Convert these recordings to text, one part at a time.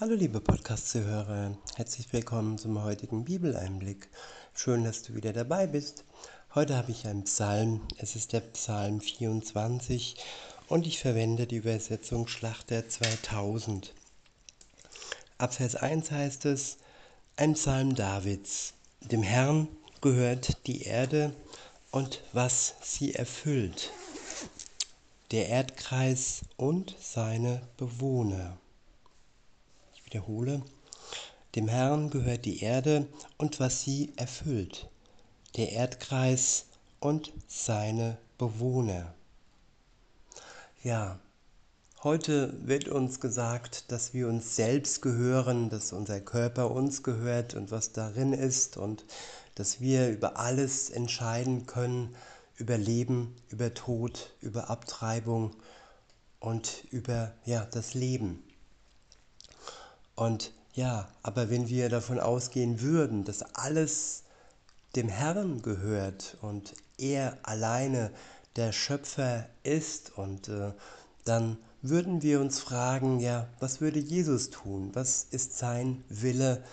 Hallo liebe Podcast-Zuhörer, herzlich willkommen zum heutigen Bibeleinblick. Schön, dass du wieder dabei bist. Heute habe ich einen Psalm, es ist der Psalm 24 und ich verwende die Übersetzung Schlachter 2000. Ab Vers 1 heißt es, ein Psalm Davids. Dem Herrn gehört die Erde und was sie erfüllt, der Erdkreis und seine Bewohner wiederhole, dem Herrn gehört die Erde und was sie erfüllt, der Erdkreis und seine Bewohner. Ja, heute wird uns gesagt, dass wir uns selbst gehören, dass unser Körper uns gehört und was darin ist und dass wir über alles entscheiden können, über Leben, über Tod, über Abtreibung und über ja, das Leben. Und ja, aber wenn wir davon ausgehen würden, dass alles dem Herrn gehört und er alleine der Schöpfer ist und äh, dann würden wir uns fragen, ja, was würde Jesus tun? Was ist sein Wille,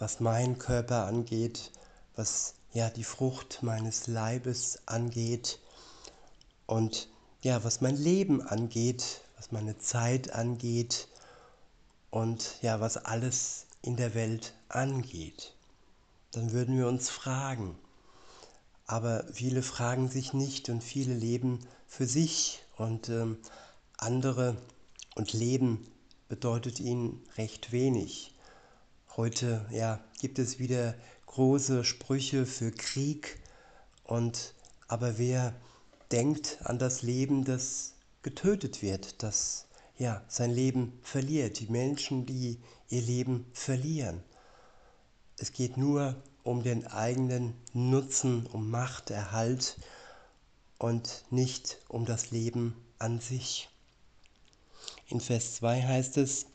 was meinen Körper angeht, was ja die Frucht meines Leibes angeht und ja, was mein Leben angeht, was meine Zeit angeht, und ja, was alles in der Welt angeht, dann würden wir uns fragen. Aber viele fragen sich nicht und viele leben für sich und ähm, andere und Leben bedeutet ihnen recht wenig. Heute ja, gibt es wieder große Sprüche für Krieg und aber wer denkt an das Leben, das getötet wird, das ja, sein Leben verliert, die Menschen, die ihr Leben verlieren. Es geht nur um den eigenen Nutzen, um Machterhalt und nicht um das Leben an sich. In Vers 2 heißt es,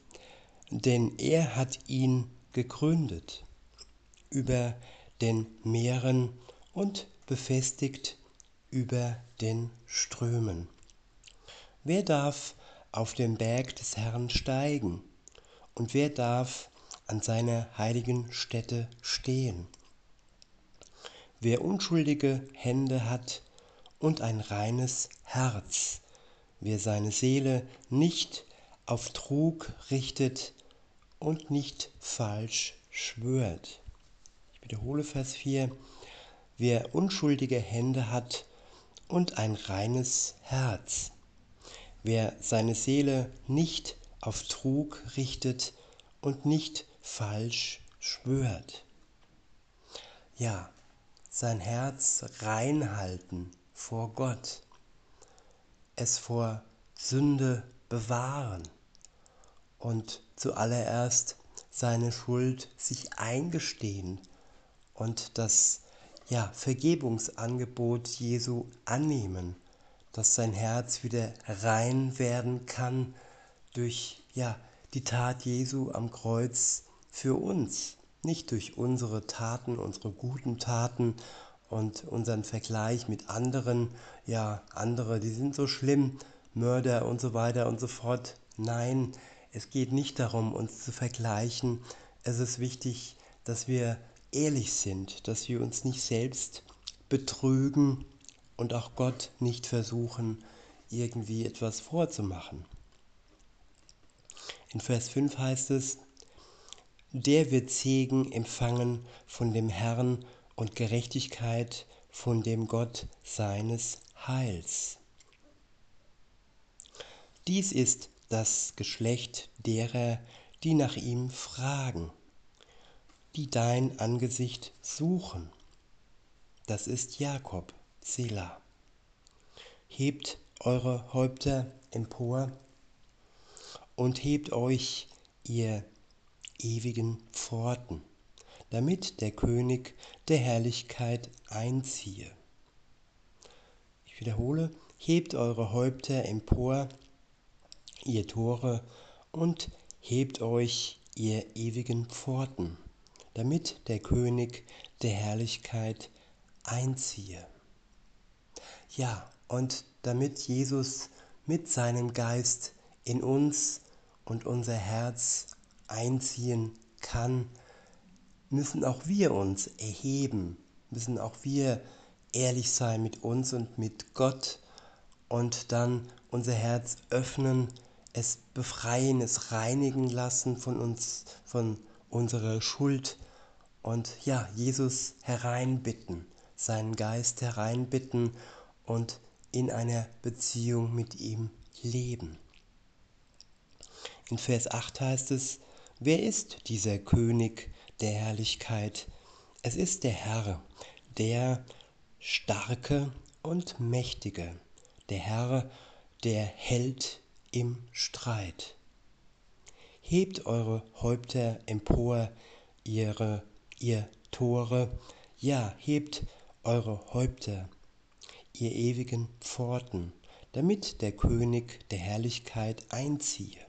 denn er hat ihn gegründet über den Meeren und befestigt über den Strömen. Wer darf auf den Berg des Herrn steigen? Und wer darf an seiner heiligen Stätte stehen? Wer unschuldige Hände hat und ein reines Herz, wer seine Seele nicht auf Trug richtet und nicht falsch schwört. Ich wiederhole Vers 4. Wer unschuldige Hände hat und ein reines Herz, wer seine Seele nicht auf Trug richtet und nicht falsch schwört. Ja, sein Herz reinhalten vor Gott, es vor Sünde bewahren und zuallererst seine Schuld sich eingestehen und das ja, Vergebungsangebot Jesu annehmen dass sein Herz wieder rein werden kann durch ja, die Tat Jesu am Kreuz für uns, nicht durch unsere Taten, unsere guten Taten und unseren Vergleich mit anderen, ja, andere, die sind so schlimm, Mörder und so weiter und so fort. Nein, es geht nicht darum, uns zu vergleichen. Es ist wichtig, dass wir ehrlich sind, dass wir uns nicht selbst betrügen und auch Gott nicht versuchen, irgendwie etwas vorzumachen. In Vers 5 heißt es, der wird Segen empfangen von dem Herrn und Gerechtigkeit von dem Gott seines Heils. Dies ist das Geschlecht derer, die nach ihm fragen, die dein Angesicht suchen. Das ist Jakob. Selah. Hebt eure Häupter empor und hebt euch, ihr ewigen Pforten, damit der König der Herrlichkeit einziehe. Ich wiederhole, hebt eure Häupter empor, ihr Tore, und hebt euch, ihr ewigen Pforten, damit der König der Herrlichkeit einziehe. Ja, und damit Jesus mit seinem Geist in uns und unser Herz einziehen kann, müssen auch wir uns erheben, müssen auch wir ehrlich sein mit uns und mit Gott und dann unser Herz öffnen, es befreien, es reinigen lassen von uns, von unserer Schuld und ja, Jesus hereinbitten, seinen Geist hereinbitten und in einer Beziehung mit ihm leben. In Vers 8 heißt es, wer ist dieser König der Herrlichkeit? Es ist der Herr, der Starke und Mächtige, der Herr, der hält im Streit. Hebt eure Häupter empor, ihre, ihr Tore, ja, hebt eure Häupter, ihr ewigen Pforten, damit der König der Herrlichkeit einziehe.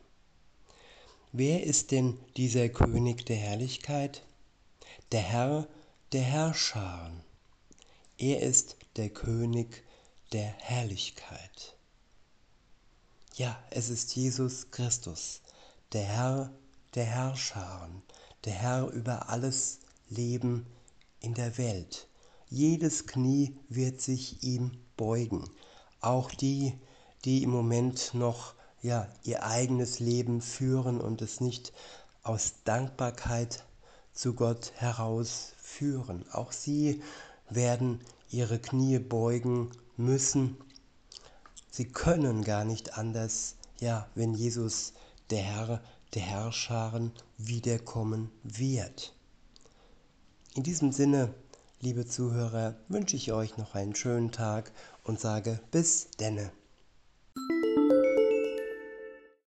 Wer ist denn dieser König der Herrlichkeit? Der Herr der Herrscharen. Er ist der König der Herrlichkeit. Ja, es ist Jesus Christus, der Herr der Herrscharen, der Herr über alles Leben in der Welt. Jedes Knie wird sich ihm beugen, auch die, die im Moment noch ja, ihr eigenes Leben führen und es nicht aus Dankbarkeit zu Gott heraus führen. Auch sie werden ihre Knie beugen müssen. Sie können gar nicht anders, ja, wenn Jesus, der Herr der Herrscharen, wiederkommen wird. In diesem Sinne, liebe Zuhörer, wünsche ich euch noch einen schönen Tag und sage bis denne.